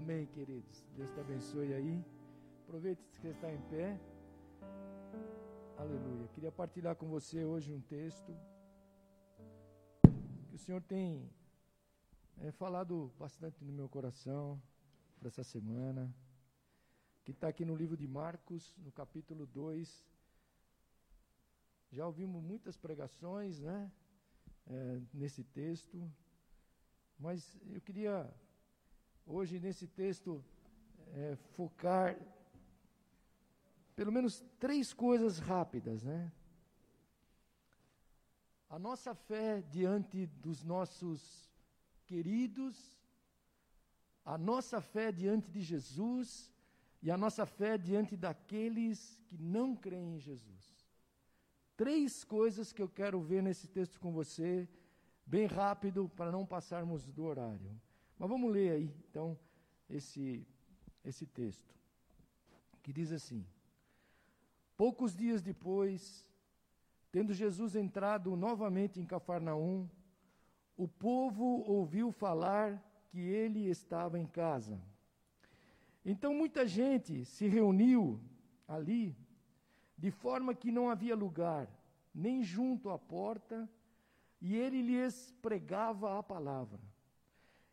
Amém, queridos. Deus te abençoe aí. Aproveite que está em pé. Aleluia. Queria partilhar com você hoje um texto que o Senhor tem é, falado bastante no meu coração para essa semana, que está aqui no livro de Marcos, no capítulo 2. Já ouvimos muitas pregações, né, é, nesse texto, mas eu queria hoje nesse texto é, focar pelo menos três coisas rápidas, né? A nossa fé diante dos nossos queridos, a nossa fé diante de Jesus e a nossa fé diante daqueles que não creem em Jesus. Três coisas que eu quero ver nesse texto com você, bem rápido, para não passarmos do horário. Mas vamos ler aí, então, esse, esse texto, que diz assim. Poucos dias depois, tendo Jesus entrado novamente em Cafarnaum, o povo ouviu falar que ele estava em casa. Então muita gente se reuniu ali, de forma que não havia lugar, nem junto à porta, e ele lhes pregava a palavra.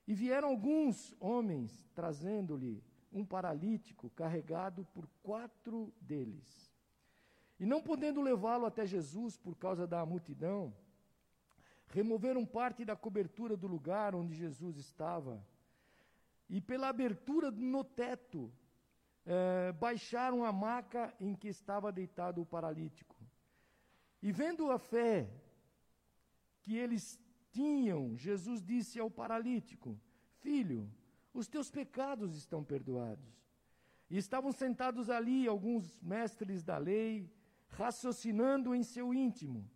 E vieram alguns homens trazendo-lhe um paralítico carregado por quatro deles. E não podendo levá-lo até Jesus por causa da multidão, removeram parte da cobertura do lugar onde Jesus estava, e pela abertura no teto, eh, baixaram a maca em que estava deitado o paralítico. E vendo a fé que eles tinham, Jesus disse ao paralítico: Filho, os teus pecados estão perdoados. E estavam sentados ali alguns mestres da lei, raciocinando em seu íntimo: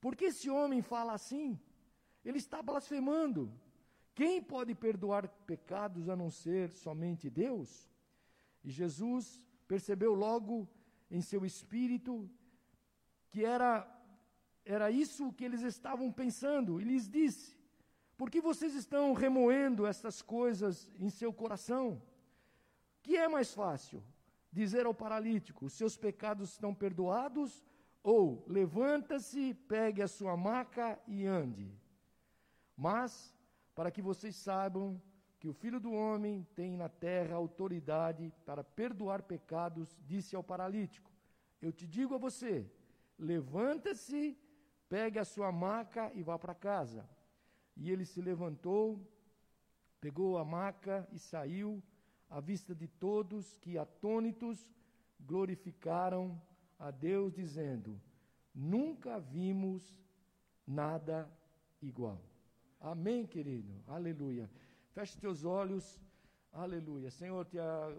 por que esse homem fala assim? Ele está blasfemando. Quem pode perdoar pecados a não ser somente Deus? E Jesus percebeu logo em seu espírito que era era isso que eles estavam pensando e lhes disse: Por que vocês estão remoendo essas coisas em seu coração? Que é mais fácil dizer ao paralítico: os seus pecados estão perdoados, ou levanta-se, pegue a sua maca e ande. Mas, para que vocês saibam que o Filho do Homem tem na terra autoridade para perdoar pecados, disse ao paralítico: Eu te digo a você, levanta-se, pegue a sua maca e vá para casa. E ele se levantou, pegou a maca e saiu à vista de todos que, atônitos, glorificaram a Deus, dizendo: Nunca vimos nada igual. Amém, querido? Aleluia. Feche teus olhos. Aleluia. Senhor, te a...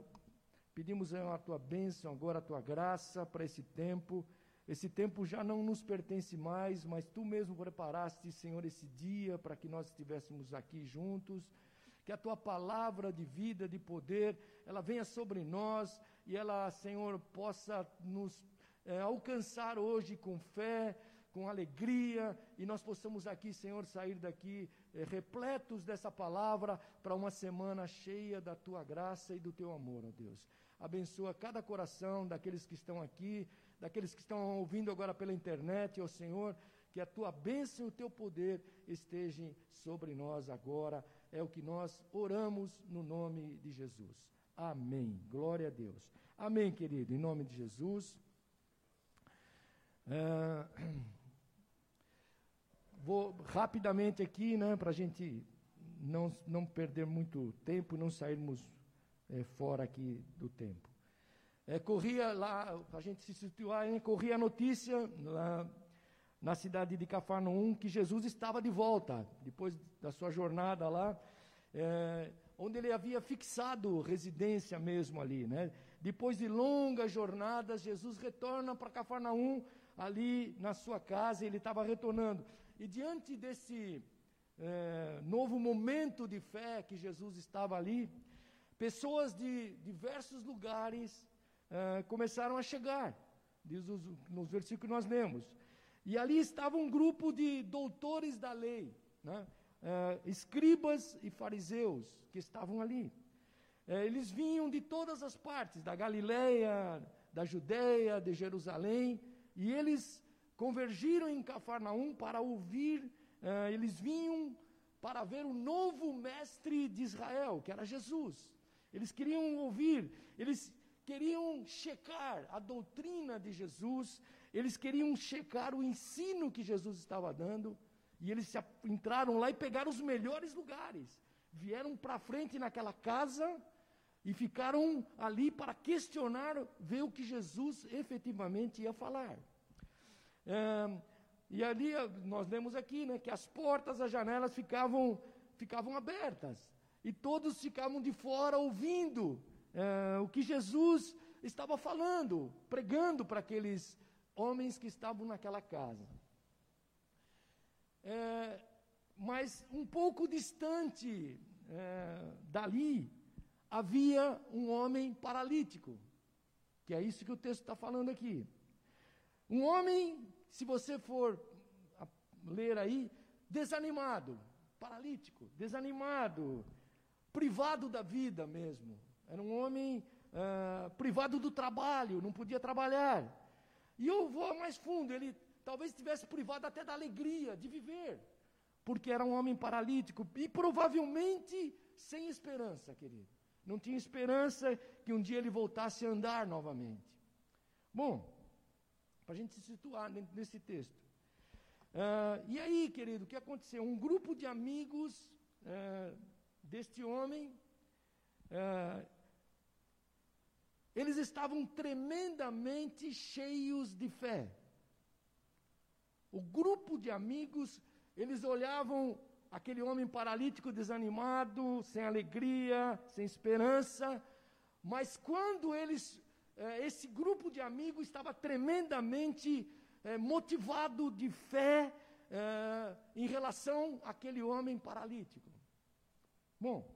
pedimos a tua bênção, agora a tua graça para esse tempo. Esse tempo já não nos pertence mais, mas tu mesmo preparaste, Senhor, esse dia para que nós estivéssemos aqui juntos que a tua palavra de vida, de poder, ela venha sobre nós e ela, Senhor, possa nos é, alcançar hoje com fé, com alegria, e nós possamos aqui, Senhor, sair daqui é, repletos dessa palavra para uma semana cheia da tua graça e do teu amor, ó Deus. Abençoa cada coração daqueles que estão aqui, daqueles que estão ouvindo agora pela internet, ó Senhor, que a tua bênção e o teu poder estejam sobre nós agora é o que nós oramos no nome de Jesus. Amém. Glória a Deus. Amém, querido. Em nome de Jesus. É, vou rapidamente aqui, né, para a gente não, não perder muito tempo, não sairmos é, fora aqui do tempo. É, corria lá, a gente se situar, corria a notícia lá na cidade de Cafarnaum que Jesus estava de volta, depois da sua jornada lá, é, onde ele havia fixado residência mesmo ali. Né? Depois de longas jornadas, Jesus retorna para Cafarnaum, ali na sua casa, ele estava retornando. E diante desse é, novo momento de fé que Jesus estava ali, pessoas de diversos lugares começaram a chegar, diz os, nos versículos que nós lemos. E ali estava um grupo de doutores da lei, né? uh, escribas e fariseus que estavam ali. é, eles vinham de todas as partes, da Galileia, da Judéia, de Jerusalém, e eles convergiram em Cafarnaum para ouvir, eles vinham para ver o novo mestre de Israel, que era Jesus. Eles queriam ouvir, eles queriam checar a doutrina de Jesus, eles queriam checar o ensino que Jesus estava dando, e eles entraram lá e pegaram os melhores lugares. Vieram para frente naquela casa e ficaram ali para questionar, ver o que Jesus efetivamente ia falar. É, e ali nós lemos aqui, né, que as portas, as janelas ficavam, ficavam abertas e todos ficavam de fora ouvindo é, o que Jesus estava falando, pregando para aqueles homens que estavam naquela casa. É, mas um pouco distante é, dali havia um homem paralítico, que é isso que o texto está falando aqui. Um homem, se você for ler aí, desanimado, paralítico, desanimado, privado da vida mesmo. Era um homem uh, privado do trabalho, não podia trabalhar. E eu vou mais fundo, ele talvez estivesse privado até da alegria de viver, porque era um homem paralítico e provavelmente sem esperança, querido. Não tinha esperança que um dia ele voltasse a andar novamente. Bom, para a gente se situar nesse texto. Uh, e aí, querido, o que aconteceu? Um grupo de amigos uh, deste homem, uh, eles estavam tremendamente cheios de fé. O grupo de amigos, eles olhavam aquele homem paralítico desanimado, sem alegria, sem esperança, mas quando eles, eh, esse grupo de amigos estava tremendamente eh, motivado de fé eh, em relação àquele homem paralítico. Bom,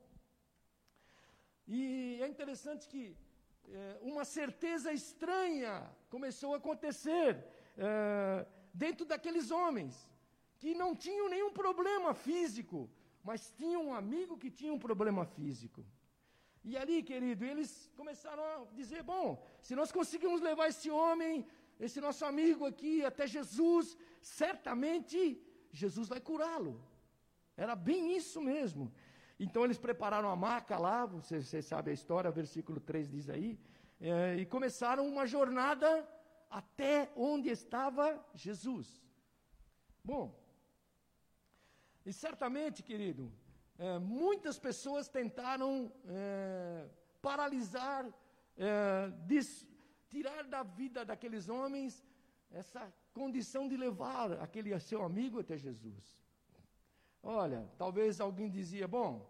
e é interessante que uma certeza estranha começou a acontecer dentro daqueles homens que não tinham nenhum problema físico, mas tinham um amigo que tinha um problema físico. E ali, querido, eles começaram a dizer: bom, se nós conseguimos levar esse homem, esse nosso amigo aqui até Jesus, certamente Jesus vai curá-lo. Era bem isso mesmo. Então eles prepararam a maca lá, você, você sabe a história, versículo 3 diz aí, é, e começaram uma jornada até onde estava Jesus. Bom, e certamente, querido, é, muitas pessoas tentaram é, paralisar, é, tirar da vida daqueles homens essa condição de levar aquele seu amigo até Jesus. Olha, talvez alguém dizia: bom,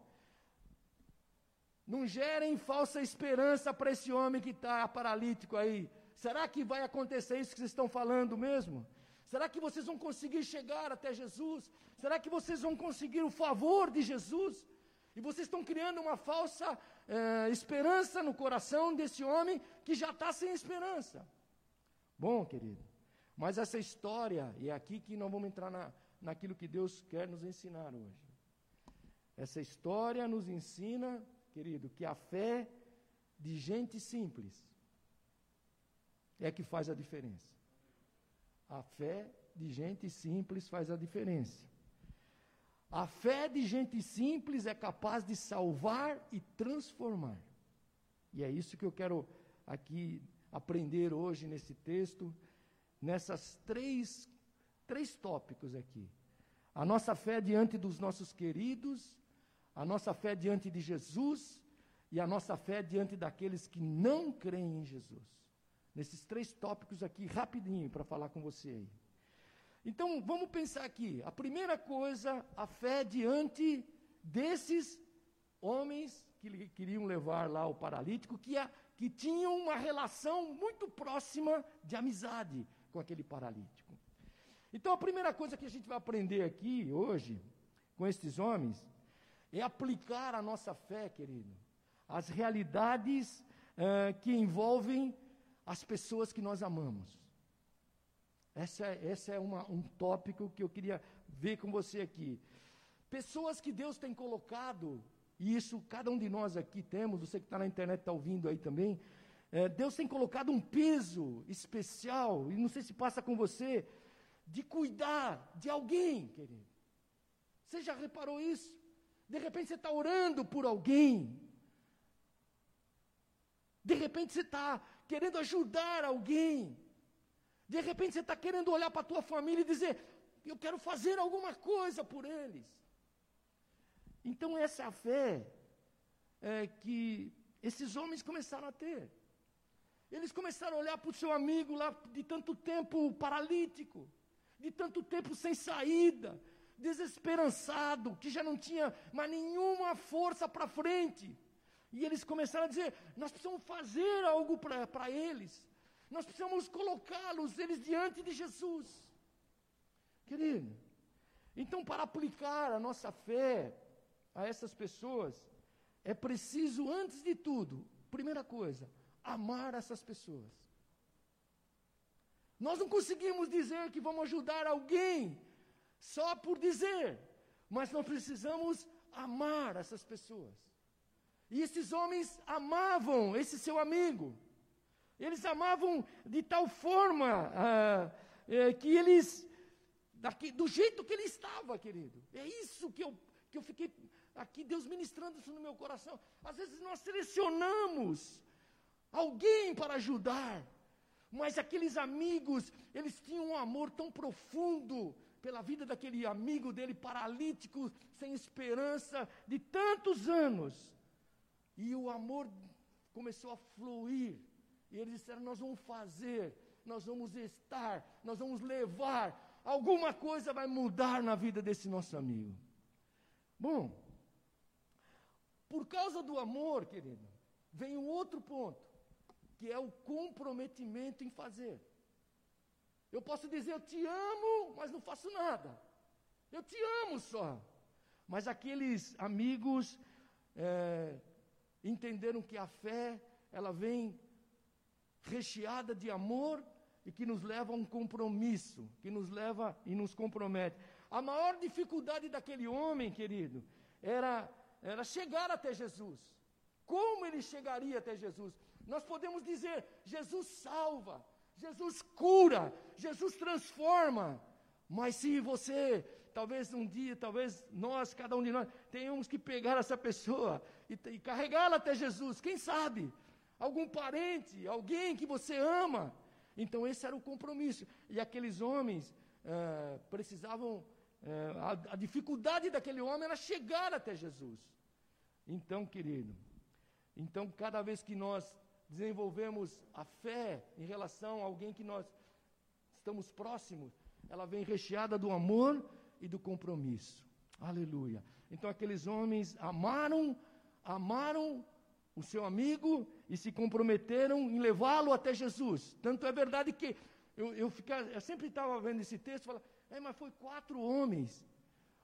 não gerem falsa esperança para esse homem que está paralítico aí. Será que vai acontecer isso que vocês estão falando mesmo? Será que vocês vão conseguir chegar até Jesus? Será que vocês vão conseguir o favor de Jesus? E vocês estão criando uma falsa é, esperança no coração desse homem que já está sem esperança. Bom, querido, mas essa história, e é aqui que nós vamos entrar na, naquilo que Deus quer nos ensinar hoje. Essa história nos ensina, querido, que a fé de gente simples é que faz a diferença. A fé de gente simples faz a diferença. A fé de gente simples é capaz de salvar e transformar. E é isso que eu quero aqui aprender hoje nesse texto, nessas três, três tópicos aqui. A nossa fé diante dos nossos queridos, a nossa fé diante de Jesus e a nossa fé diante daqueles que não creem em Jesus nesses três tópicos aqui, rapidinho, para falar com você aí. Então, vamos pensar aqui. A primeira coisa, a fé diante desses homens que queriam levar lá o paralítico, que, a, que tinham uma relação muito próxima de amizade com aquele paralítico. Então, a primeira coisa que a gente vai aprender aqui hoje, com estes homens, é aplicar a nossa fé, querido, às realidades uh, que envolvem as pessoas que nós amamos. Essa, é, essa é uma, um tópico que eu queria ver com você aqui. Pessoas que Deus tem colocado e isso cada um de nós aqui temos, você que está na internet está ouvindo aí também, Deus tem colocado um peso especial, e não sei se passa com você, de cuidar de alguém, querido. Você já reparou isso? De repente você está orando por alguém. De repente você está querendo ajudar alguém. De repente você está querendo olhar para a tua família e dizer: Eu quero fazer alguma coisa por eles. Então, essa é a fé é, que esses homens começaram a ter. Eles começaram a olhar para o seu amigo lá de tanto tempo paralítico, de tanto tempo sem saída, desesperançado, que já não tinha mais nenhuma força para frente. E eles começaram a dizer: nós precisamos fazer algo para eles, nós precisamos colocá-los, eles diante de Jesus. Querido, então para aplicar a nossa fé, a essas pessoas, é preciso, antes de tudo, primeira coisa, amar essas pessoas. Nós não conseguimos dizer que vamos ajudar alguém só por dizer, mas nós precisamos amar essas pessoas. E esses homens amavam esse seu amigo. Eles amavam de tal forma é, que eles, daqui, do jeito que ele estava, querido. É isso que eu, que eu fiquei aqui Deus ministrando isso no meu coração. Às vezes nós selecionamos alguém para ajudar, mas aqueles amigos, eles tinham um amor tão profundo pela vida daquele amigo dele paralítico, sem esperança, de tantos anos. E o amor começou a fluir. E eles disseram: Nós vamos fazer, nós vamos estar, nós vamos levar. Alguma coisa vai mudar na vida desse nosso amigo. Bom, por causa do amor, querido, vem um outro ponto, que é o comprometimento em fazer. Eu posso dizer eu te amo, mas não faço nada. Eu te amo só. Mas aqueles amigos é, entenderam que a fé, ela vem recheada de amor e que nos leva a um compromisso, que nos leva e nos compromete. A maior dificuldade daquele homem, querido, era era chegar até Jesus. Como ele chegaria até Jesus? Nós podemos dizer: Jesus salva, Jesus cura, Jesus transforma. Mas se você, talvez um dia, talvez nós, cada um de nós, tenhamos que pegar essa pessoa e, e carregá-la até Jesus, quem sabe? Algum parente, alguém que você ama. Então, esse era o compromisso. E aqueles homens uh, precisavam. Uh, a, a dificuldade daquele homem era chegar até Jesus. Então, querido, então cada vez que nós desenvolvemos a fé em relação a alguém que nós estamos próximos, ela vem recheada do amor e do compromisso. Aleluia. Então aqueles homens amaram, amaram o seu amigo e se comprometeram em levá-lo até Jesus. Tanto é verdade que eu, eu, fica, eu sempre estava vendo esse texto e falava, é, mas foi quatro homens.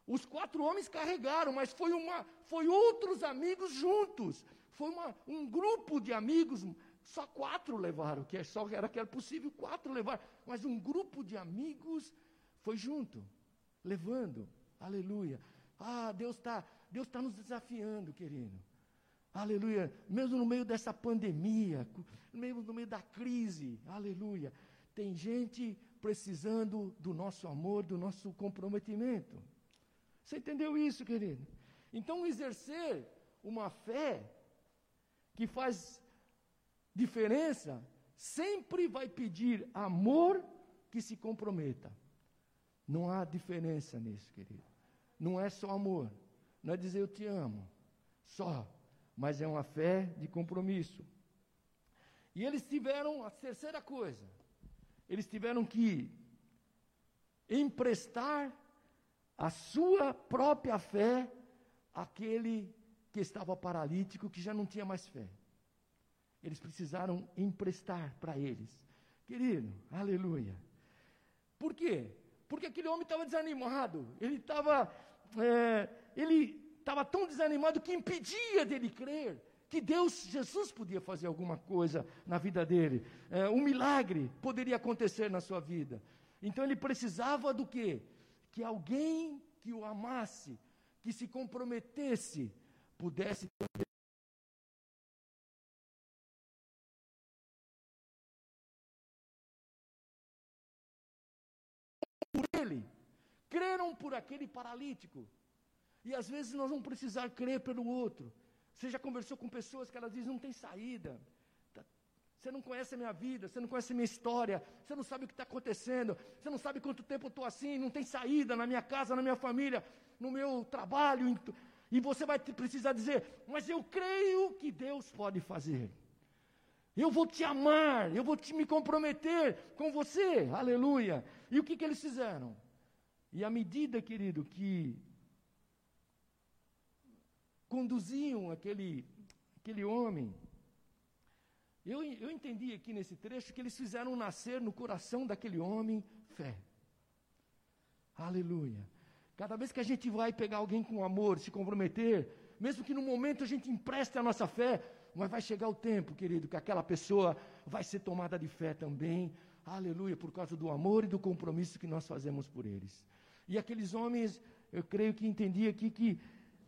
Os quatro homens carregaram, mas foi, uma, foi outros amigos juntos. Foi uma, um grupo de amigos, só quatro levaram, que é só era que era possível quatro levar, mas um grupo de amigos foi junto, levando. Aleluia. Ah, Deus está Deus tá nos desafiando, querido. Aleluia. Mesmo no meio dessa pandemia, mesmo no meio da crise, aleluia. Tem gente precisando do nosso amor, do nosso comprometimento. Você entendeu isso, querido? Então, exercer uma fé que faz diferença sempre vai pedir amor que se comprometa. Não há diferença nisso, querido. Não é só amor. Não é dizer eu te amo. Só. Mas é uma fé de compromisso. E eles tiveram a terceira coisa. Eles tiveram que emprestar a sua própria fé aquele que estava paralítico, que já não tinha mais fé. Eles precisaram emprestar para eles. Querido, aleluia. Por quê? Porque aquele homem estava desanimado. Ele estava. É, ele estava tão desanimado que impedia dele crer que Deus, Jesus, podia fazer alguma coisa na vida dele. É, um milagre poderia acontecer na sua vida. Então ele precisava do quê? que alguém que o amasse, que se comprometesse pudesse por ele, creram por aquele paralítico. E às vezes nós vamos precisar crer pelo outro. Você já conversou com pessoas que elas dizem não tem saída. Tá, você não conhece a minha vida, você não conhece a minha história, você não sabe o que está acontecendo, você não sabe quanto tempo eu estou assim, não tem saída na minha casa, na minha família, no meu trabalho. E você vai precisar dizer, mas eu creio que Deus pode fazer. Eu vou te amar, eu vou te me comprometer com você, aleluia. E o que, que eles fizeram? E à medida, querido, que conduziam aquele, aquele homem, eu, eu entendi aqui nesse trecho que eles fizeram nascer no coração daquele homem fé. Aleluia. Cada vez que a gente vai pegar alguém com amor, se comprometer, mesmo que no momento a gente empreste a nossa fé, mas vai chegar o tempo, querido, que aquela pessoa vai ser tomada de fé também. Aleluia, por causa do amor e do compromisso que nós fazemos por eles. E aqueles homens, eu creio que entendi aqui que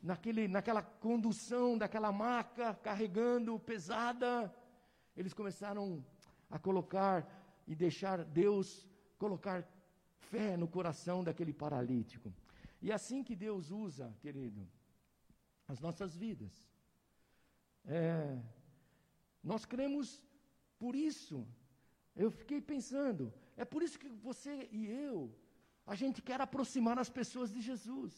naquele, naquela condução daquela maca carregando pesada, eles começaram a colocar e deixar Deus colocar fé no coração daquele paralítico. E assim que Deus usa, querido, as nossas vidas. É, nós cremos por isso. Eu fiquei pensando, é por isso que você e eu, a gente quer aproximar as pessoas de Jesus.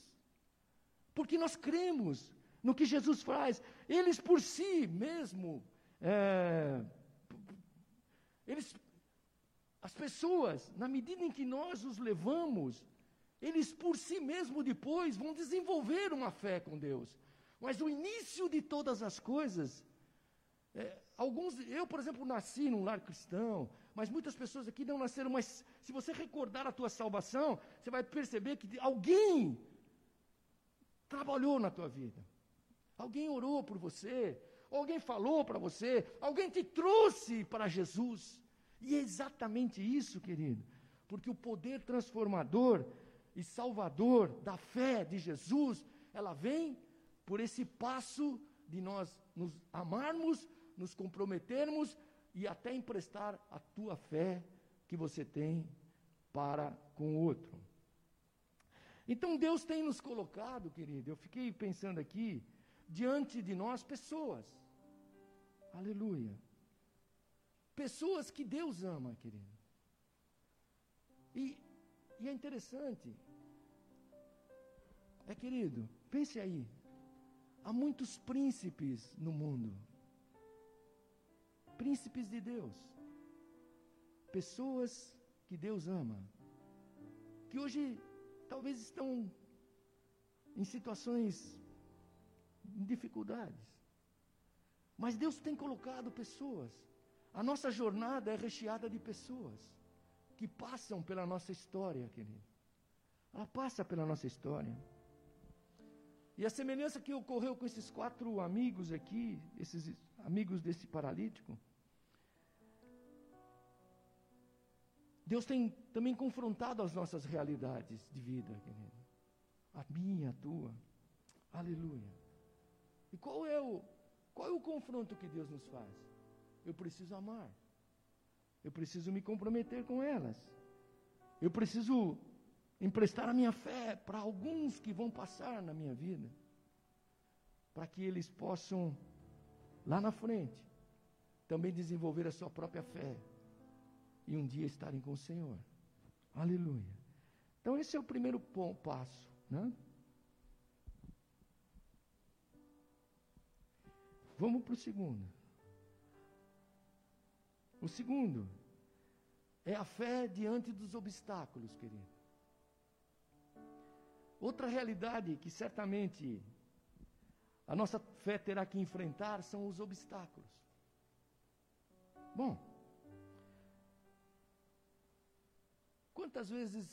Porque nós cremos no que Jesus faz. Eles por si mesmo, é, eles, as pessoas, na medida em que nós os levamos, eles por si mesmo depois vão desenvolver uma fé com Deus. Mas o início de todas as coisas, é, alguns, eu, por exemplo, nasci num lar cristão, mas muitas pessoas aqui não nasceram, mas se você recordar a tua salvação, você vai perceber que alguém trabalhou na tua vida. Alguém orou por você, alguém falou para você, alguém te trouxe para Jesus. E é exatamente isso, querido, porque o poder transformador e salvador da fé de Jesus, ela vem por esse passo de nós nos amarmos, nos comprometermos e até emprestar a tua fé que você tem para com o outro. Então Deus tem nos colocado, querido, eu fiquei pensando aqui, diante de nós pessoas. Aleluia. Pessoas que Deus ama, querido. E, e é interessante. É, querido, pense aí, Há muitos príncipes no mundo. Príncipes de Deus. Pessoas que Deus ama. Que hoje talvez estão em situações em dificuldades. Mas Deus tem colocado pessoas. A nossa jornada é recheada de pessoas que passam pela nossa história, querido. Ela passa pela nossa história. E a semelhança que ocorreu com esses quatro amigos aqui, esses amigos desse paralítico, Deus tem também confrontado as nossas realidades de vida, querido. A minha, a tua. Aleluia. E qual é o qual é o confronto que Deus nos faz? Eu preciso amar. Eu preciso me comprometer com elas. Eu preciso emprestar a minha fé para alguns que vão passar na minha vida, para que eles possam, lá na frente, também desenvolver a sua própria fé e um dia estarem com o Senhor. Aleluia. Então, esse é o primeiro passo, né? Vamos para o segundo. O segundo é a fé diante dos obstáculos, querido. Outra realidade que certamente a nossa fé terá que enfrentar são os obstáculos. Bom, quantas vezes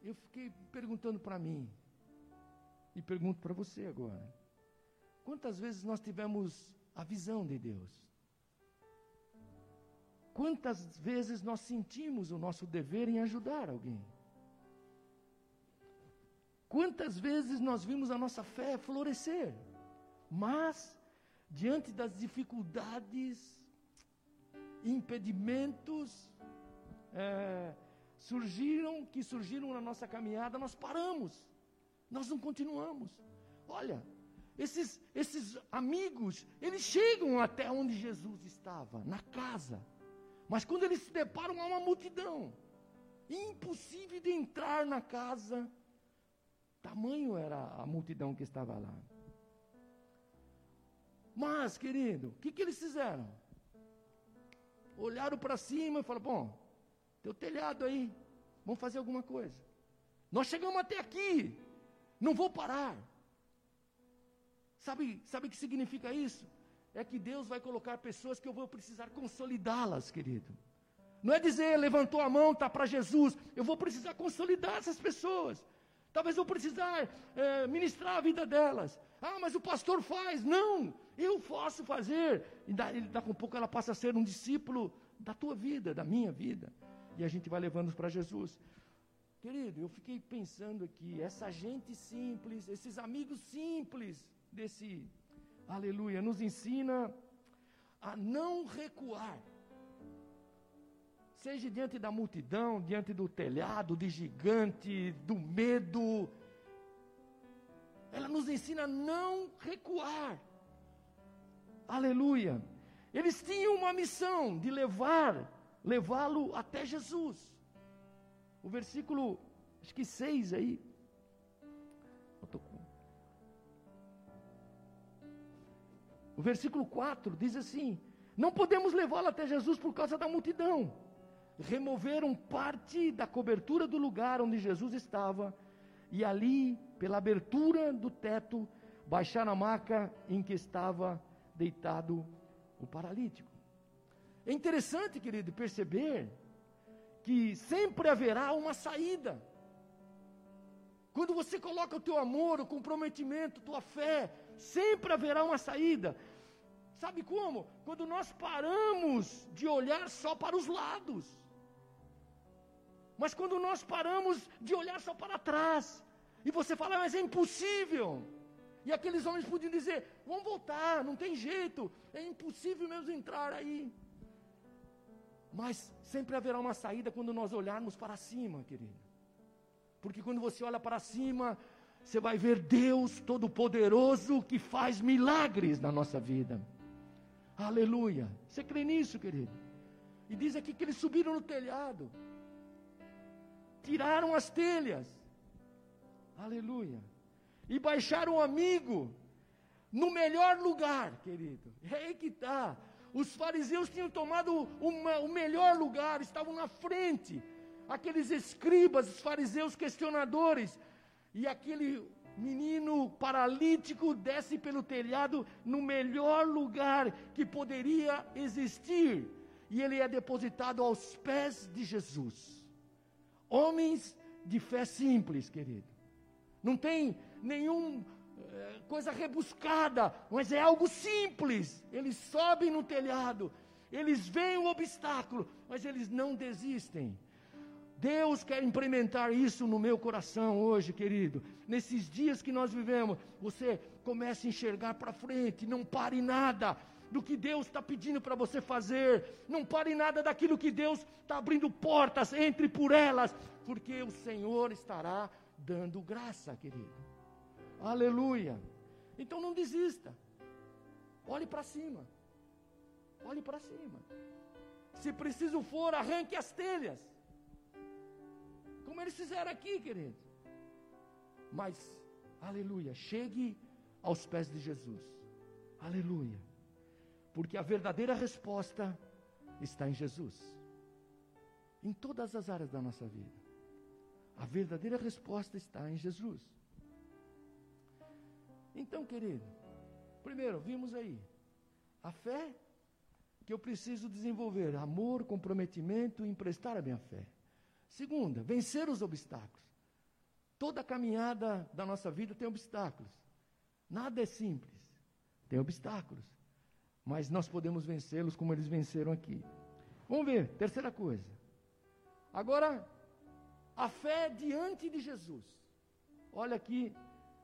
eu fiquei perguntando para mim, e pergunto para você agora: quantas vezes nós tivemos a visão de Deus? Quantas vezes nós sentimos o nosso dever em ajudar alguém? Quantas vezes nós vimos a nossa fé florescer Mas, diante das dificuldades, impedimentos, é, surgiram, que surgiram na nossa caminhada, nós paramos, nós não continuamos. Olha, esses, esses amigos, eles chegam até onde Jesus estava, na casa. Mas quando eles se deparam a uma multidão, impossível de entrar na casa, tamanho era a multidão que estava lá. Mas, querido, o que, que eles fizeram? Olharam para cima e falaram: bom, teu telhado aí, vamos fazer alguma coisa. Nós chegamos até aqui, não vou parar. Sabe, sabe o que significa isso? É que Deus vai colocar pessoas que eu vou precisar consolidá-las, querido. Não é dizer, levantou a mão, está para Jesus. Eu vou precisar consolidar essas pessoas. Talvez eu precisar é, ministrar a vida delas. Ah, mas o pastor faz. Não, eu posso fazer. E daqui a pouco ela passa a ser um discípulo da tua vida, da minha vida. E a gente vai levando para Jesus. Querido, eu fiquei pensando aqui, essa gente simples, esses amigos simples desse aleluia, nos ensina a não recuar. Seja diante da multidão, diante do telhado, de gigante, do medo. Ela nos ensina a não recuar. Aleluia. Eles tinham uma missão de levar, levá-lo até Jesus. O versículo, acho que seis aí, O versículo 4 diz assim: Não podemos levá-lo até Jesus por causa da multidão. Removeram parte da cobertura do lugar onde Jesus estava, e ali, pela abertura do teto, baixaram a maca em que estava deitado o paralítico. É interessante, querido, perceber que sempre haverá uma saída. Quando você coloca o teu amor, o comprometimento, tua fé, sempre haverá uma saída. Sabe como? Quando nós paramos de olhar só para os lados. Mas quando nós paramos de olhar só para trás. E você fala, mas é impossível. E aqueles homens podiam dizer: vamos voltar, não tem jeito, é impossível mesmo entrar aí. Mas sempre haverá uma saída quando nós olharmos para cima, querido. Porque quando você olha para cima, você vai ver Deus Todo-Poderoso que faz milagres na nossa vida. Aleluia. Você crê nisso, querido? E diz aqui que eles subiram no telhado, tiraram as telhas, aleluia, e baixaram o amigo no melhor lugar, querido. É aí que está. Os fariseus tinham tomado uma, o melhor lugar, estavam na frente. Aqueles escribas, os fariseus questionadores, e aquele menino paralítico desce pelo telhado no melhor lugar que poderia existir, e ele é depositado aos pés de Jesus. Homens de fé simples, querido. Não tem nenhum é, coisa rebuscada, mas é algo simples. Eles sobem no telhado, eles veem o obstáculo, mas eles não desistem. Deus quer implementar isso no meu coração hoje, querido. Nesses dias que nós vivemos, você comece a enxergar para frente, não pare nada do que Deus está pedindo para você fazer, não pare nada daquilo que Deus está abrindo portas, entre por elas, porque o Senhor estará dando graça, querido. Aleluia. Então não desista. Olhe para cima. Olhe para cima. Se preciso for, arranque as telhas. Como eles fizeram aqui, querido. Mas, aleluia, chegue aos pés de Jesus. Aleluia. Porque a verdadeira resposta está em Jesus. Em todas as áreas da nossa vida. A verdadeira resposta está em Jesus. Então, querido, primeiro, vimos aí a fé que eu preciso desenvolver, amor, comprometimento, emprestar a minha fé. Segunda, vencer os obstáculos. Toda caminhada da nossa vida tem obstáculos. Nada é simples. Tem obstáculos. Mas nós podemos vencê-los como eles venceram aqui. Vamos ver, terceira coisa. Agora, a fé diante de Jesus. Olha aqui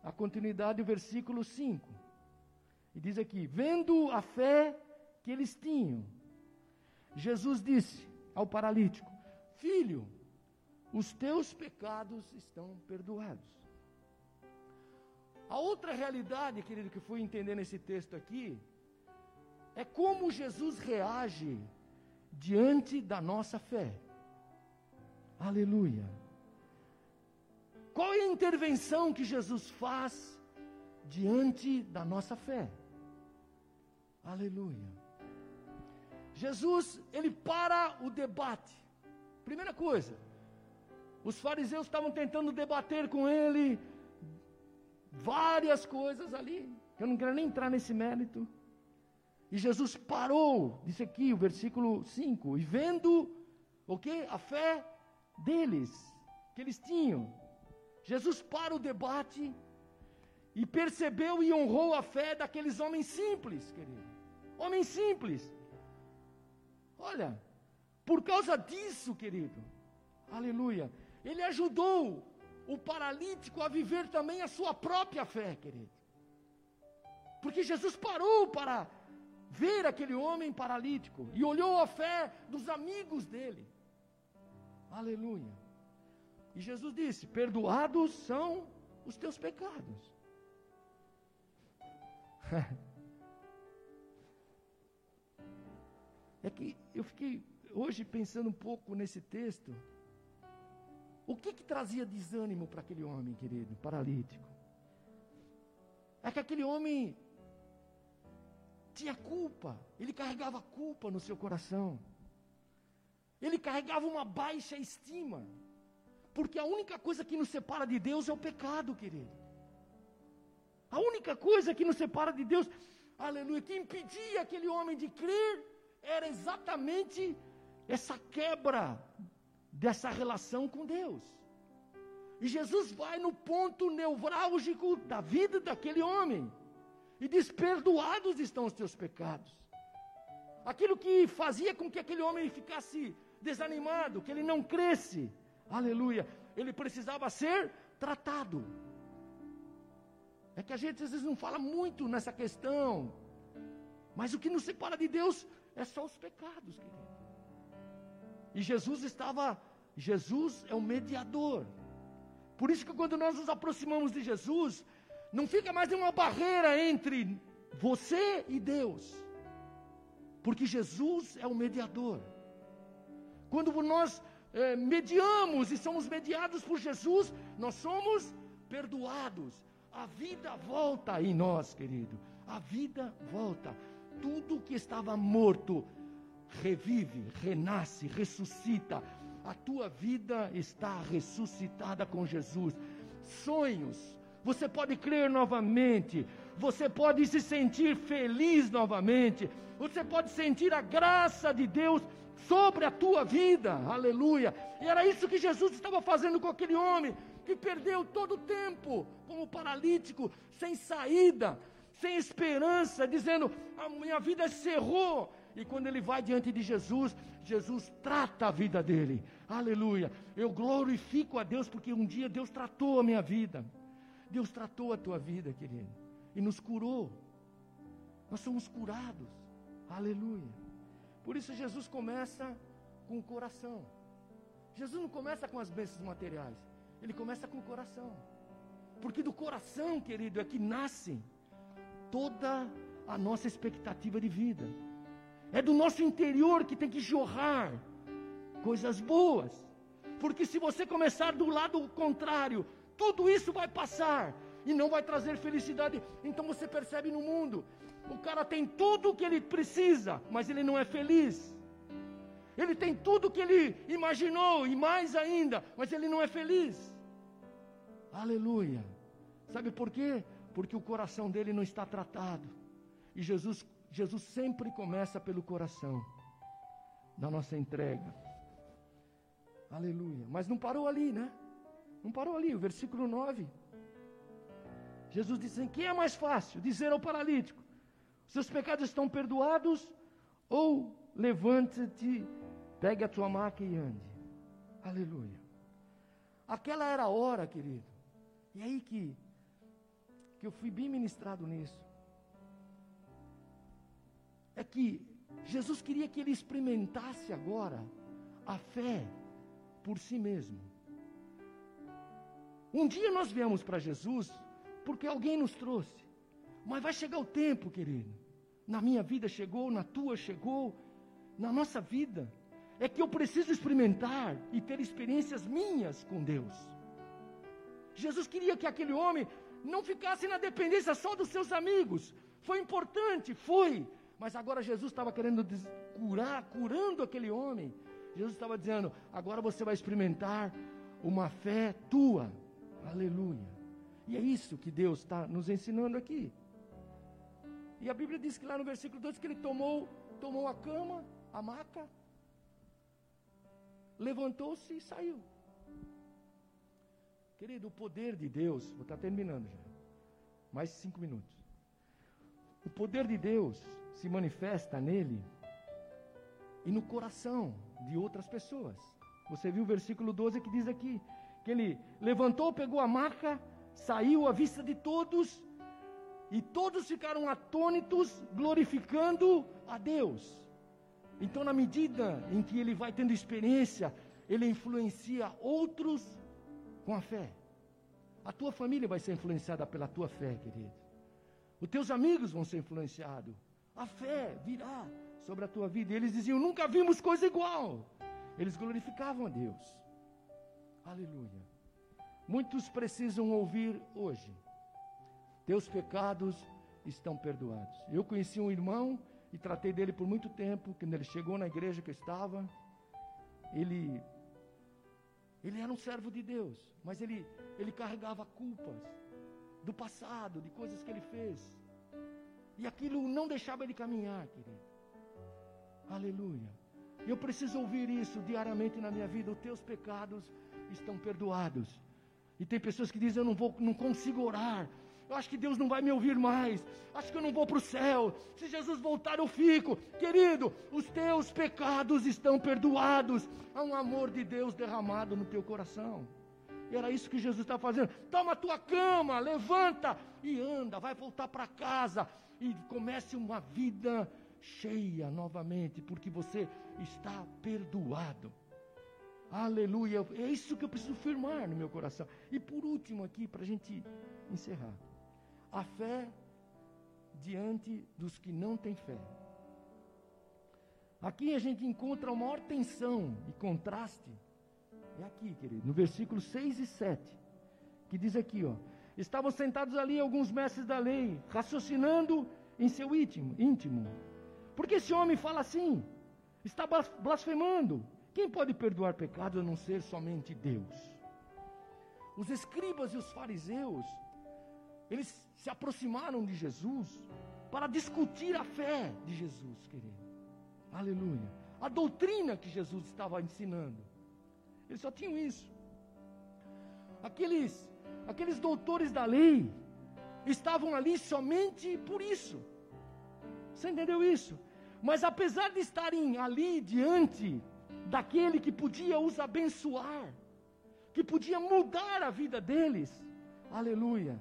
a continuidade do versículo 5. E diz aqui: vendo a fé que eles tinham, Jesus disse ao paralítico: Filho, os teus pecados estão perdoados. A outra realidade, querido, que fui entender nesse texto aqui, é como Jesus reage diante da nossa fé. Aleluia. Qual é a intervenção que Jesus faz diante da nossa fé? Aleluia. Jesus, ele para o debate. Primeira coisa, os fariseus estavam tentando debater com ele várias coisas ali. Eu não quero nem entrar nesse mérito. E Jesus parou, disse aqui o versículo 5, e vendo o que? A fé deles, que eles tinham. Jesus para o debate e percebeu e honrou a fé daqueles homens simples, querido. Homens simples. Olha, por causa disso, querido, aleluia, ele ajudou o paralítico a viver também a sua própria fé, querido. Porque Jesus parou para ver aquele homem paralítico e olhou a fé dos amigos dele. Aleluia. E Jesus disse: Perdoados são os teus pecados. é que eu fiquei hoje pensando um pouco nesse texto. O que, que trazia desânimo para aquele homem, querido, paralítico? É que aquele homem tinha culpa, ele carregava culpa no seu coração. Ele carregava uma baixa estima. Porque a única coisa que nos separa de Deus é o pecado, querido. A única coisa que nos separa de Deus, aleluia, que impedia aquele homem de crer, era exatamente essa quebra dessa relação com Deus. E Jesus vai no ponto nevrálgico da vida daquele homem e diz: Perdoados estão os teus pecados. Aquilo que fazia com que aquele homem ficasse desanimado, que ele não cresce, aleluia, ele precisava ser tratado. É que a gente às vezes não fala muito nessa questão, mas o que nos separa de Deus é só os pecados, querido. E Jesus estava, Jesus é o mediador. Por isso que quando nós nos aproximamos de Jesus, não fica mais uma barreira entre você e Deus. Porque Jesus é o mediador. Quando nós é, mediamos e somos mediados por Jesus, nós somos perdoados. A vida volta em nós, querido. A vida volta. Tudo que estava morto revive, renasce, ressuscita. A tua vida está ressuscitada com Jesus. Sonhos, você pode crer novamente, você pode se sentir feliz novamente, você pode sentir a graça de Deus sobre a tua vida, aleluia. E era isso que Jesus estava fazendo com aquele homem que perdeu todo o tempo como paralítico, sem saída, sem esperança, dizendo: a minha vida cerrou. E quando ele vai diante de Jesus, Jesus trata a vida dele, aleluia. Eu glorifico a Deus porque um dia Deus tratou a minha vida. Deus tratou a tua vida, querido, e nos curou. Nós somos curados. Aleluia. Por isso Jesus começa com o coração. Jesus não começa com as bênçãos materiais, ele começa com o coração. Porque do coração, querido, é que nasce toda a nossa expectativa de vida. É do nosso interior que tem que jorrar coisas boas. Porque se você começar do lado contrário, tudo isso vai passar e não vai trazer felicidade. Então você percebe no mundo, o cara tem tudo o que ele precisa, mas ele não é feliz. Ele tem tudo o que ele imaginou e mais ainda, mas ele não é feliz. Aleluia. Sabe por quê? Porque o coração dele não está tratado. E Jesus, Jesus sempre começa pelo coração, na nossa entrega. Aleluia. Mas não parou ali, né? Não parou ali, o versículo 9. Jesus disse: quem é mais fácil? Dizer ao paralítico: seus pecados estão perdoados, ou levante-te, pegue a tua maca e ande. Aleluia. Aquela era a hora, querido. E aí que, que eu fui bem ministrado nisso. é que Jesus queria que ele experimentasse agora a fé por si mesmo. Um dia nós viemos para Jesus porque alguém nos trouxe. Mas vai chegar o tempo, querido. Na minha vida chegou, na tua chegou, na nossa vida. É que eu preciso experimentar e ter experiências minhas com Deus. Jesus queria que aquele homem não ficasse na dependência só dos seus amigos. Foi importante, foi. Mas agora Jesus estava querendo curar, curando aquele homem. Jesus estava dizendo: agora você vai experimentar uma fé tua. Aleluia. E é isso que Deus está nos ensinando aqui. E a Bíblia diz que lá no versículo 2 que ele tomou, tomou a cama, a maca, levantou-se e saiu. Querido, o poder de Deus, vou estar terminando já. Mais cinco minutos. O poder de Deus se manifesta nele e no coração de outras pessoas. Você viu o versículo 12 que diz aqui: que ele levantou, pegou a marca, saiu à vista de todos, e todos ficaram atônitos, glorificando a Deus. Então, na medida em que ele vai tendo experiência, ele influencia outros com a fé. A tua família vai ser influenciada pela tua fé, querido. Os teus amigos vão ser influenciados. A fé virá sobre a tua vida. E eles diziam: Nunca vimos coisa igual. Eles glorificavam a Deus. Aleluia. Muitos precisam ouvir hoje. Teus pecados estão perdoados. Eu conheci um irmão e tratei dele por muito tempo. Quando ele chegou na igreja que eu estava, ele ele era um servo de Deus, mas ele ele carregava culpas do passado, de coisas que ele fez. E aquilo não deixava ele caminhar, querido. Aleluia. Eu preciso ouvir isso diariamente na minha vida. Os teus pecados estão perdoados. E tem pessoas que dizem: Eu não, vou, não consigo orar. Eu acho que Deus não vai me ouvir mais. Acho que eu não vou para o céu. Se Jesus voltar, eu fico. Querido, os teus pecados estão perdoados. Há um amor de Deus derramado no teu coração. E era isso que Jesus está fazendo. Toma a tua cama, levanta e anda. Vai voltar para casa e comece uma vida cheia novamente, porque você está perdoado. Aleluia. É isso que eu preciso firmar no meu coração. E por último, aqui, para a gente encerrar: a fé diante dos que não têm fé. Aqui a gente encontra a maior tensão e contraste. É aqui, querido, no versículo 6 e 7, que diz aqui, ó. Estavam sentados ali alguns mestres da lei, raciocinando em seu íntimo, íntimo. Porque esse homem fala assim? Está blasfemando. Quem pode perdoar pecados a não ser somente Deus? Os escribas e os fariseus, eles se aproximaram de Jesus para discutir a fé de Jesus, querido. Aleluia. A doutrina que Jesus estava ensinando. Eles só tinham isso. Aqueles, aqueles doutores da lei estavam ali somente por isso. Você entendeu isso? Mas apesar de estarem ali diante daquele que podia os abençoar, que podia mudar a vida deles. Aleluia.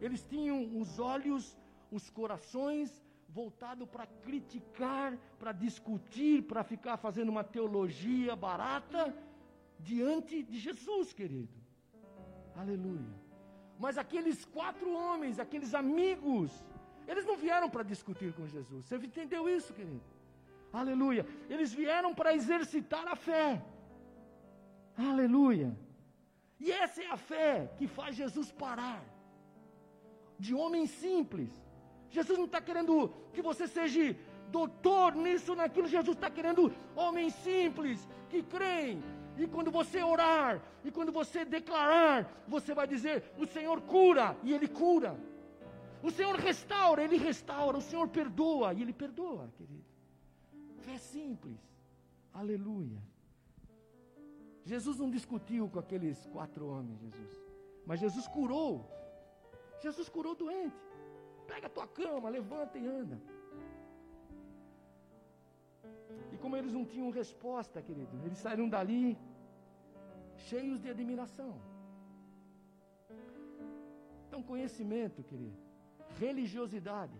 Eles tinham os olhos, os corações voltados para criticar, para discutir, para ficar fazendo uma teologia barata diante de Jesus, querido. Aleluia. Mas aqueles quatro homens, aqueles amigos, eles não vieram para discutir com Jesus. Você entendeu isso, querido? Aleluia. Eles vieram para exercitar a fé. Aleluia. E essa é a fé que faz Jesus parar. De homem simples. Jesus não está querendo que você seja doutor nisso, naquilo. Jesus está querendo homens simples que creem. E quando você orar, e quando você declarar, você vai dizer: O Senhor cura, e Ele cura. O Senhor restaura, Ele restaura. O Senhor perdoa, e Ele perdoa, querido. Fé simples. Aleluia. Jesus não discutiu com aqueles quatro homens, Jesus. Mas Jesus curou. Jesus curou o doente. Pega a tua cama, levanta e anda. E como eles não tinham resposta, querido, eles saíram dali cheios de admiração. Então, conhecimento, querido, religiosidade,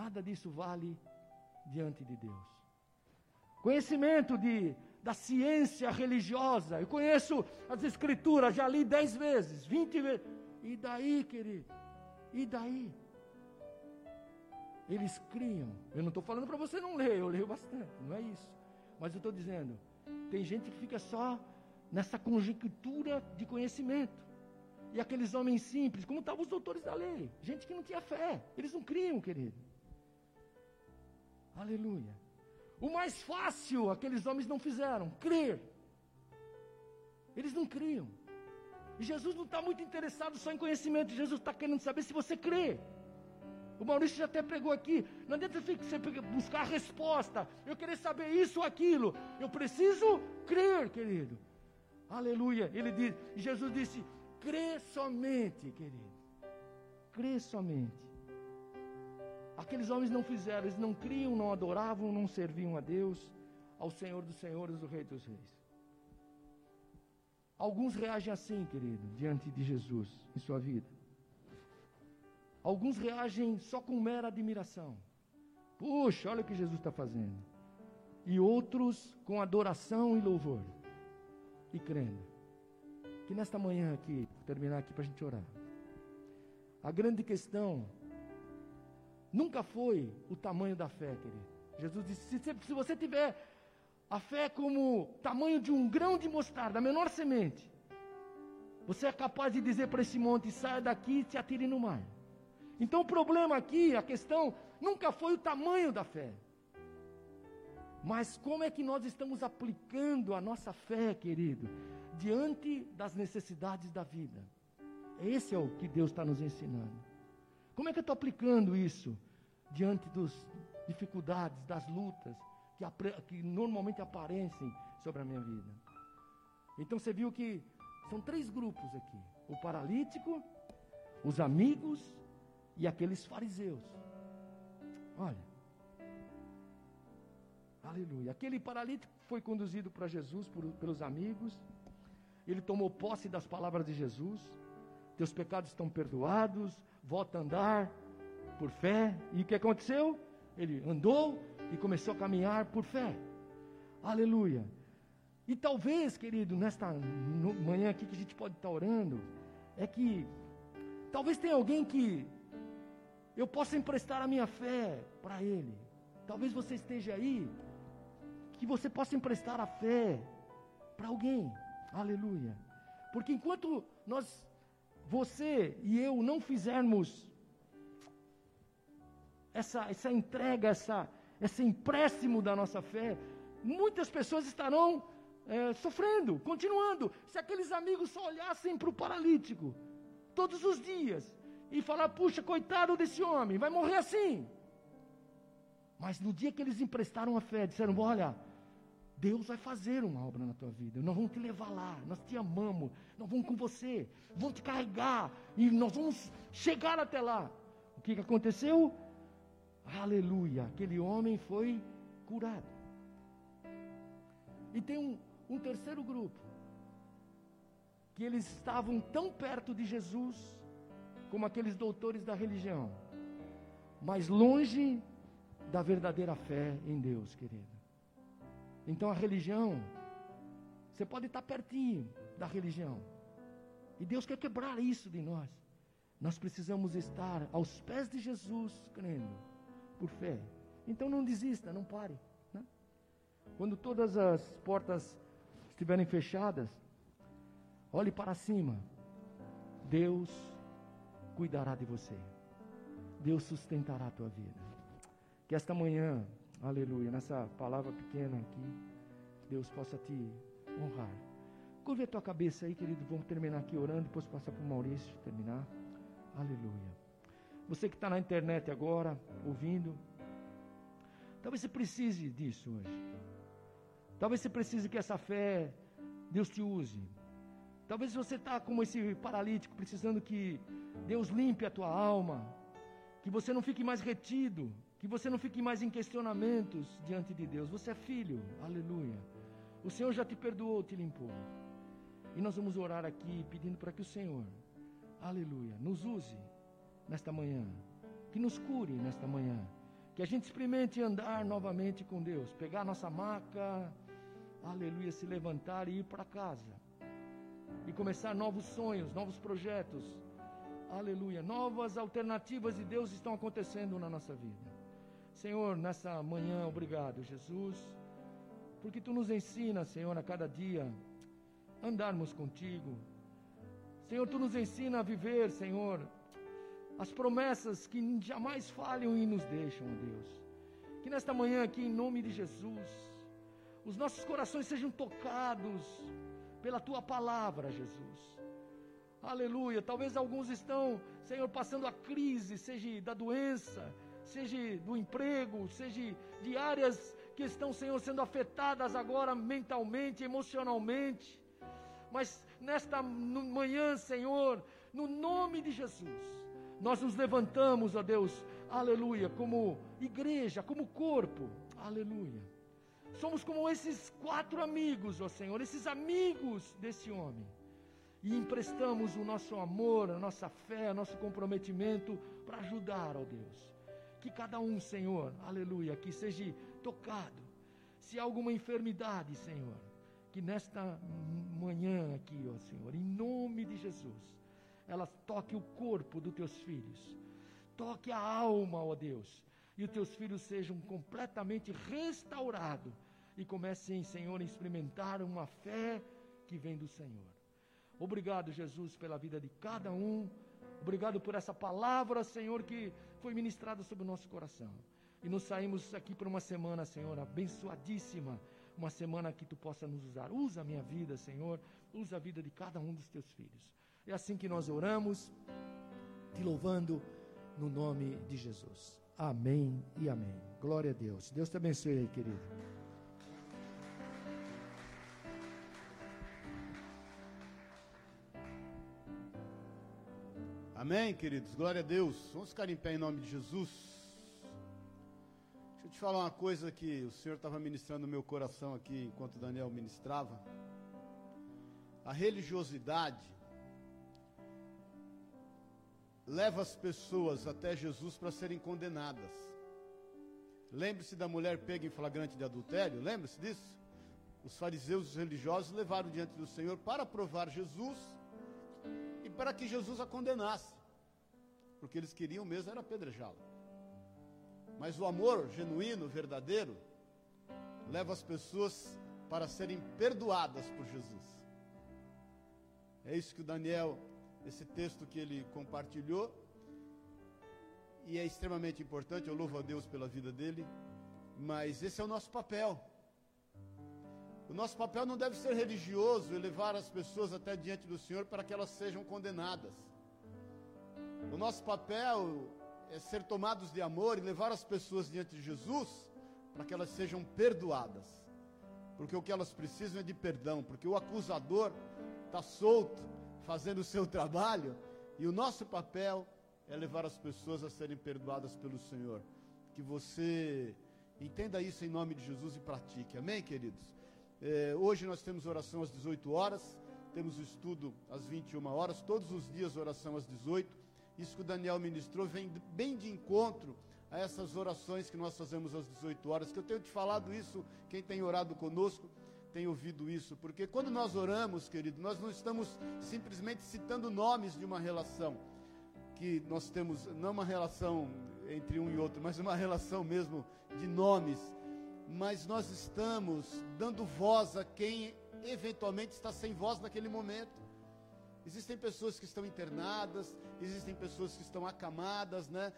nada disso vale diante de Deus. Conhecimento de, da ciência religiosa. Eu conheço as escrituras, já li dez vezes, vinte vezes. E daí, querido? E daí? Eles criam. Eu não estou falando para você não ler, eu leio bastante, não é isso. Mas eu estou dizendo, tem gente que fica só nessa conjectura de conhecimento. E aqueles homens simples, como estavam os doutores da lei, gente que não tinha fé, eles não criam, querido. Aleluia. O mais fácil aqueles homens não fizeram, crer. Eles não criam. E Jesus não está muito interessado só em conhecimento, Jesus está querendo saber se você crê. O Maurício já até pregou aqui. Não adianta você buscar a resposta. Eu querer saber isso ou aquilo. Eu preciso crer, querido. Aleluia. Ele diz, Jesus disse: crê somente, querido. Crê somente. Aqueles homens não fizeram, eles não criam, não adoravam, não serviam a Deus, ao Senhor dos Senhores, o Rei dos Reis. Alguns reagem assim, querido, diante de Jesus em sua vida. Alguns reagem só com mera admiração. Puxa, olha o que Jesus está fazendo. E outros com adoração e louvor. E crendo. Que nesta manhã aqui, terminar aqui para a gente orar. A grande questão nunca foi o tamanho da fé, querido. Jesus disse: se, se você tiver a fé como tamanho de um grão de mostarda, a menor semente, você é capaz de dizer para esse monte: saia daqui e se atire no mar. Então o problema aqui, a questão, nunca foi o tamanho da fé. Mas como é que nós estamos aplicando a nossa fé, querido, diante das necessidades da vida? Esse é o que Deus está nos ensinando. Como é que eu estou aplicando isso diante das dificuldades, das lutas que, que normalmente aparecem sobre a minha vida? Então você viu que são três grupos aqui: o paralítico, os amigos e aqueles fariseus. Olha, aleluia. Aquele paralítico foi conduzido para Jesus por, pelos amigos, ele tomou posse das palavras de Jesus. Teus pecados estão perdoados, volta a andar por fé. E o que aconteceu? Ele andou e começou a caminhar por fé. Aleluia. E talvez, querido, nesta manhã aqui que a gente pode estar orando, é que talvez tenha alguém que eu possa emprestar a minha fé para ele. Talvez você esteja aí, que você possa emprestar a fé para alguém. Aleluia. Porque enquanto nós você e eu não fizermos essa, essa entrega, essa, esse empréstimo da nossa fé, muitas pessoas estarão é, sofrendo, continuando. Se aqueles amigos só olhassem para o paralítico todos os dias e falar: puxa, coitado desse homem, vai morrer assim. Mas no dia que eles emprestaram a fé, disseram: olha, Deus vai fazer uma obra na tua vida. Nós vamos te levar lá. Nós te amamos. Nós vamos com você. Vamos te carregar. E nós vamos chegar até lá. O que, que aconteceu? Aleluia. Aquele homem foi curado. E tem um, um terceiro grupo. Que eles estavam tão perto de Jesus como aqueles doutores da religião. Mas longe da verdadeira fé em Deus, querido. Então a religião, você pode estar pertinho da religião. E Deus quer quebrar isso de nós. Nós precisamos estar aos pés de Jesus, crendo, por fé. Então não desista, não pare. Né? Quando todas as portas estiverem fechadas, olhe para cima. Deus cuidará de você. Deus sustentará a tua vida. Que esta manhã Aleluia. Nessa palavra pequena aqui, Deus possa te honrar. Curve a tua cabeça aí, querido. Vamos terminar aqui orando, depois passar para o Maurício terminar. Aleluia. Você que está na internet agora, ouvindo, talvez você precise disso hoje. Talvez você precise que essa fé, Deus te use. Talvez você está como esse paralítico, precisando que Deus limpe a tua alma, que você não fique mais retido, que você não fique mais em questionamentos diante de Deus. Você é filho, aleluia. O Senhor já te perdoou, te limpou. E nós vamos orar aqui pedindo para que o Senhor, aleluia, nos use nesta manhã, que nos cure nesta manhã, Que a gente experimente andar novamente com Deus, pegar nossa maca, aleluia, se levantar e ir para casa. E começar novos sonhos, novos projetos. Aleluia. Novas alternativas de Deus estão acontecendo na nossa vida. Senhor, nessa manhã, obrigado, Jesus, porque tu nos ensina, Senhor, a cada dia andarmos contigo. Senhor, tu nos ensina a viver, Senhor, as promessas que jamais falham e nos deixam, Deus. Que nesta manhã aqui, em nome de Jesus, os nossos corações sejam tocados pela tua palavra, Jesus. Aleluia. Talvez alguns estão, Senhor, passando a crise, seja da doença, seja do emprego, seja de áreas que estão, Senhor, sendo afetadas agora mentalmente, emocionalmente. Mas nesta manhã, Senhor, no nome de Jesus, nós nos levantamos, ó Deus, aleluia, como igreja, como corpo, aleluia. Somos como esses quatro amigos, ó Senhor, esses amigos desse homem. E emprestamos o nosso amor, a nossa fé, o nosso comprometimento para ajudar, ó Deus. Que cada um, Senhor, aleluia, que seja tocado. Se há alguma enfermidade, Senhor, que nesta manhã aqui, ó Senhor, em nome de Jesus, ela toque o corpo dos teus filhos, toque a alma, ó Deus, e os teus filhos sejam completamente restaurados e comecem, Senhor, a experimentar uma fé que vem do Senhor. Obrigado, Jesus, pela vida de cada um. Obrigado por essa palavra, Senhor, que foi ministrada sobre o nosso coração. E nos saímos aqui para uma semana, Senhor, abençoadíssima. Uma semana que tu possa nos usar. Usa a minha vida, Senhor. Usa a vida de cada um dos teus filhos. É assim que nós oramos, te louvando no nome de Jesus. Amém e amém. Glória a Deus. Deus te abençoe aí, querido. Amém, queridos. Glória a Deus. Vamos ficar em pé em nome de Jesus. Deixa eu te falar uma coisa que o Senhor estava ministrando no meu coração aqui enquanto Daniel ministrava. A religiosidade leva as pessoas até Jesus para serem condenadas. Lembre-se da mulher pega em flagrante de adultério, lembre-se disso? Os fariseus os religiosos levaram diante do Senhor para provar Jesus e para que Jesus a condenasse. Porque eles queriam mesmo era apedrejá-la. Mas o amor genuíno, verdadeiro, leva as pessoas para serem perdoadas por Jesus. É isso que o Daniel, esse texto que ele compartilhou, e é extremamente importante, eu louvo a Deus pela vida dele, mas esse é o nosso papel. O nosso papel não deve ser religioso e levar as pessoas até diante do Senhor para que elas sejam condenadas. O nosso papel é ser tomados de amor e levar as pessoas diante de Jesus para que elas sejam perdoadas. Porque o que elas precisam é de perdão, porque o acusador está solto, fazendo o seu trabalho, e o nosso papel é levar as pessoas a serem perdoadas pelo Senhor. Que você entenda isso em nome de Jesus e pratique. Amém, queridos? É, hoje nós temos oração às 18 horas, temos estudo às 21 horas, todos os dias oração às 18. Isso que o Daniel ministrou vem bem de encontro a essas orações que nós fazemos às 18 horas, que eu tenho te falado isso, quem tem orado conosco tem ouvido isso, porque quando nós oramos, querido, nós não estamos simplesmente citando nomes de uma relação que nós temos, não uma relação entre um e outro, mas uma relação mesmo de nomes mas nós estamos dando voz a quem eventualmente está sem voz naquele momento. Existem pessoas que estão internadas, existem pessoas que estão acamadas, né,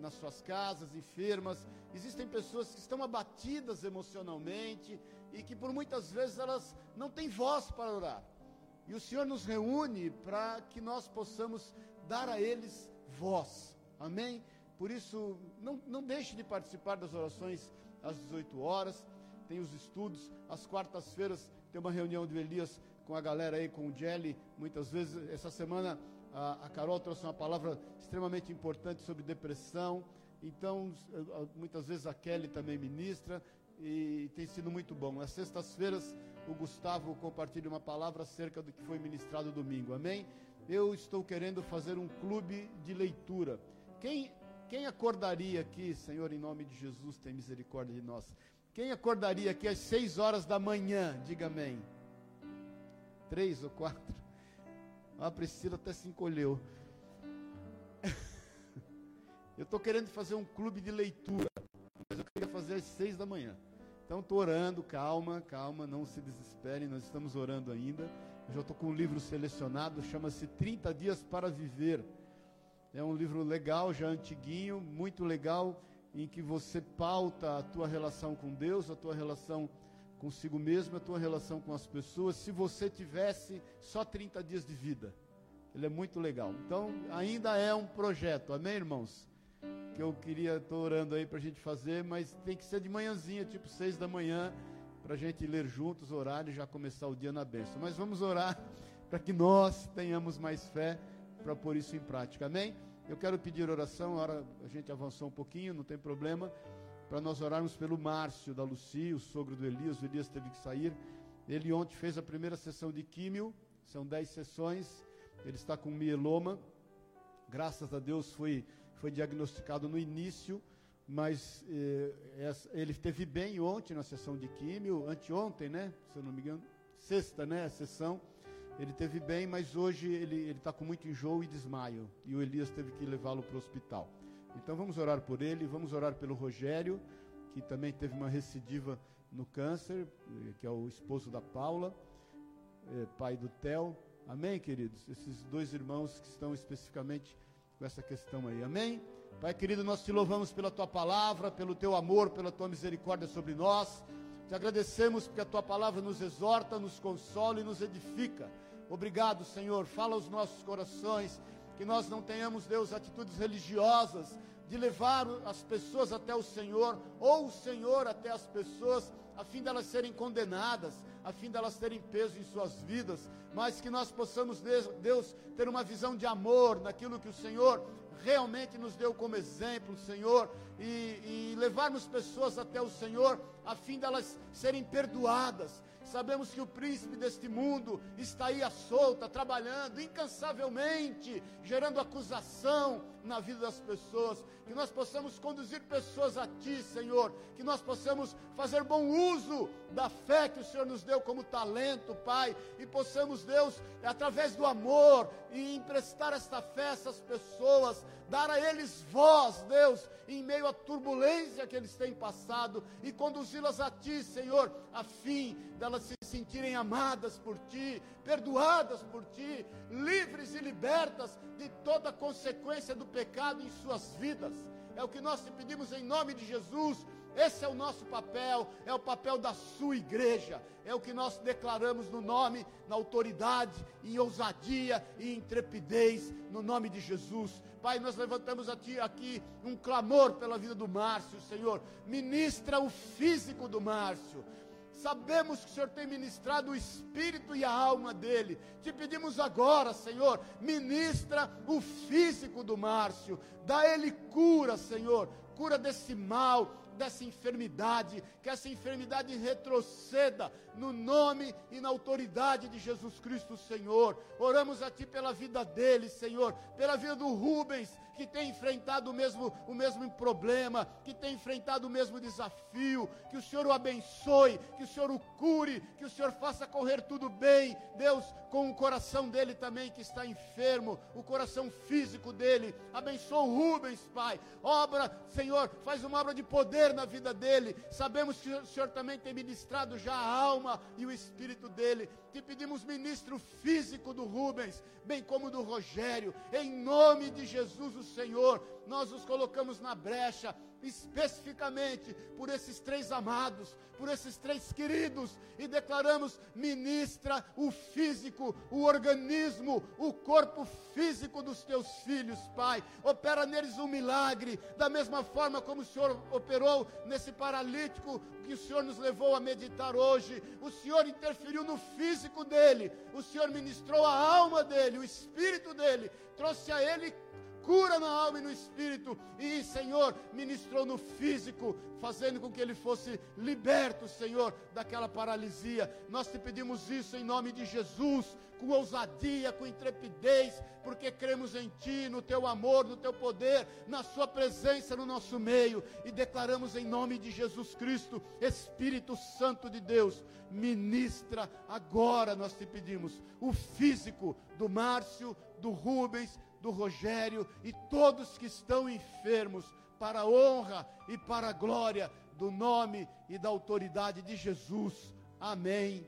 nas suas casas, enfermas, existem pessoas que estão abatidas emocionalmente e que por muitas vezes elas não têm voz para orar. E o Senhor nos reúne para que nós possamos dar a eles voz. Amém? Por isso, não, não deixe de participar das orações às 18 horas. Tem os estudos. Às quartas-feiras tem uma reunião do Elias com a galera aí, com o Jelly. Muitas vezes, essa semana, a, a Carol trouxe uma palavra extremamente importante sobre depressão. Então, muitas vezes a Kelly também ministra e tem sido muito bom. Nas sextas-feiras, o Gustavo compartilha uma palavra acerca do que foi ministrado domingo. Amém? Eu estou querendo fazer um clube de leitura. Quem quem acordaria aqui, Senhor, em nome de Jesus, tem misericórdia de nós. Quem acordaria aqui às seis horas da manhã? Diga amém. Três ou quatro? A Priscila até se encolheu. Eu estou querendo fazer um clube de leitura, mas eu queria fazer às seis da manhã. Então estou orando, calma, calma, não se desesperem, nós estamos orando ainda. Eu já estou com um livro selecionado, chama-se 30 Dias para Viver. É um livro legal, já antiguinho, muito legal, em que você pauta a tua relação com Deus, a tua relação consigo mesmo, a tua relação com as pessoas, se você tivesse só 30 dias de vida. Ele é muito legal. Então, ainda é um projeto, amém, irmãos? Que eu queria, estou orando aí para a gente fazer, mas tem que ser de manhãzinha, tipo seis da manhã, para a gente ler juntos, orar e já começar o dia na bênção. Mas vamos orar para que nós tenhamos mais fé para pôr isso em prática, amém? Eu quero pedir oração, a, hora, a gente avançou um pouquinho, não tem problema, para nós orarmos pelo Márcio da Lucia, o sogro do Elias, o Elias teve que sair. Ele ontem fez a primeira sessão de químio, são dez sessões, ele está com mieloma. Graças a Deus foi, foi diagnosticado no início, mas eh, ele esteve bem ontem na sessão de químio, anteontem, né? Se eu não me engano, sexta, né? A sessão. Ele teve bem, mas hoje ele está com muito enjoo e desmaio. E o Elias teve que levá-lo para o hospital. Então vamos orar por ele, vamos orar pelo Rogério, que também teve uma recidiva no câncer, eh, que é o esposo da Paula, eh, pai do Theo. Amém, queridos? Esses dois irmãos que estão especificamente com essa questão aí. Amém? Pai querido, nós te louvamos pela tua palavra, pelo teu amor, pela tua misericórdia sobre nós. Te agradecemos porque a tua palavra nos exorta, nos consola e nos edifica. Obrigado, Senhor. Fala aos nossos corações, que nós não tenhamos, Deus, atitudes religiosas de levar as pessoas até o Senhor, ou o Senhor até as pessoas, a fim delas serem condenadas, a fim delas terem peso em suas vidas, mas que nós possamos, Deus, ter uma visão de amor naquilo que o Senhor realmente nos deu como exemplo, Senhor, e, e levarmos pessoas até o Senhor, a fim delas serem perdoadas, Sabemos que o príncipe deste mundo está aí à solta, trabalhando incansavelmente, gerando acusação na vida das pessoas. Que nós possamos conduzir pessoas a Ti, Senhor. Que nós possamos fazer bom uso da fé que o Senhor nos deu como talento, Pai. E possamos, Deus, através do amor, e emprestar esta fé a essas pessoas, dar a eles voz, Deus, em meio à turbulência que eles têm passado e conduzi-las a Ti, Senhor, a fim delas se sentirem amadas por Ti, perdoadas por Ti, livres e libertas de toda consequência do pecado em suas vidas. É o que nós te pedimos em nome de Jesus esse é o nosso papel, é o papel da sua igreja, é o que nós declaramos no nome, na autoridade, em ousadia e intrepidez, no nome de Jesus. Pai, nós levantamos aqui, aqui um clamor pela vida do Márcio, Senhor. Ministra o físico do Márcio. Sabemos que o Senhor tem ministrado o espírito e a alma dele. Te pedimos agora, Senhor, ministra o físico do Márcio. Dá ele cura, Senhor. Cura desse mal, dessa enfermidade, que essa enfermidade retroceda no nome e na autoridade de Jesus Cristo, Senhor. Oramos a Ti pela vida dele, Senhor, pela vida do Rubens, que tem enfrentado o mesmo, o mesmo problema, que tem enfrentado o mesmo desafio, que o Senhor o abençoe, que o Senhor o cure, que o Senhor faça correr tudo bem, Deus, com o coração dele também que está enfermo, o coração físico dele, abençoa o Rubens, Pai, obra, Senhor, faz uma obra de poder na vida dele, sabemos que o Senhor também tem ministrado já a alma e o espírito dele, te pedimos ministro físico do Rubens, bem como do Rogério, em nome de Jesus o Senhor, nós os colocamos na brecha, especificamente por esses três amados, por esses três queridos, e declaramos: ministra o físico, o organismo, o corpo físico dos teus filhos, Pai. Opera neles um milagre, da mesma forma como o Senhor operou nesse paralítico que o Senhor nos levou a meditar hoje. O Senhor interferiu no físico dele, o Senhor ministrou a alma dele, o espírito dele, trouxe a ele cura na alma e no espírito, e, Senhor, ministrou no físico, fazendo com que ele fosse liberto, Senhor, daquela paralisia. Nós te pedimos isso em nome de Jesus, com ousadia, com intrepidez, porque cremos em Ti, no Teu amor, no Teu poder, na Sua presença no nosso meio, e declaramos em nome de Jesus Cristo, Espírito Santo de Deus, ministra agora, nós te pedimos, o físico do Márcio, do Rubens, do Rogério e todos que estão enfermos, para a honra e para a glória do nome e da autoridade de Jesus. Amém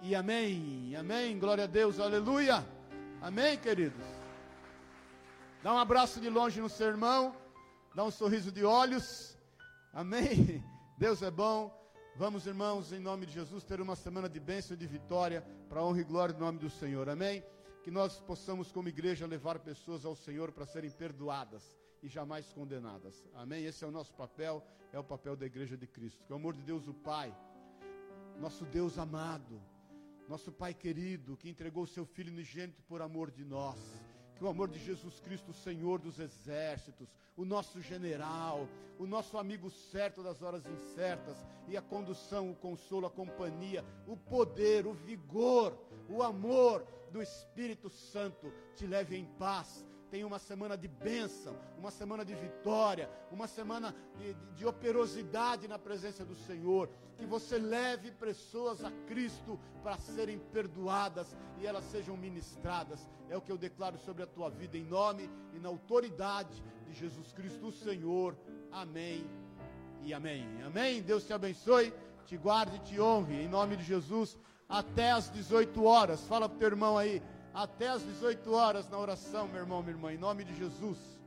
e amém. Amém. Glória a Deus. Aleluia. Amém, queridos. Dá um abraço de longe no seu irmão. Dá um sorriso de olhos. Amém. Deus é bom. Vamos, irmãos, em nome de Jesus, ter uma semana de bênção e de vitória para a honra e glória do nome do Senhor. Amém. Que nós possamos, como igreja, levar pessoas ao Senhor para serem perdoadas e jamais condenadas. Amém. Esse é o nosso papel, é o papel da igreja de Cristo. Que o amor de Deus, o Pai, nosso Deus amado, nosso Pai querido, que entregou o seu Filho unigênito por amor de nós. Que o amor de Jesus Cristo, Senhor dos exércitos, o nosso general, o nosso amigo certo das horas incertas, e a condução, o consolo, a companhia, o poder, o vigor, o amor do Espírito Santo te leve em paz tenha uma semana de bênção, uma semana de vitória, uma semana de, de, de, operosidade na presença do Senhor. Que você leve pessoas a Cristo para serem perdoadas e elas sejam ministradas. É o que eu declaro sobre a tua vida, em nome e na autoridade de Jesus Cristo, o Senhor. Amém e amém. Amém. Deus te abençoe, te guarde e te honre, em nome de Jesus, até às 18 horas. Fala para o teu irmão aí até às 18 horas na oração, meu irmão, minha irmã, em nome de Jesus.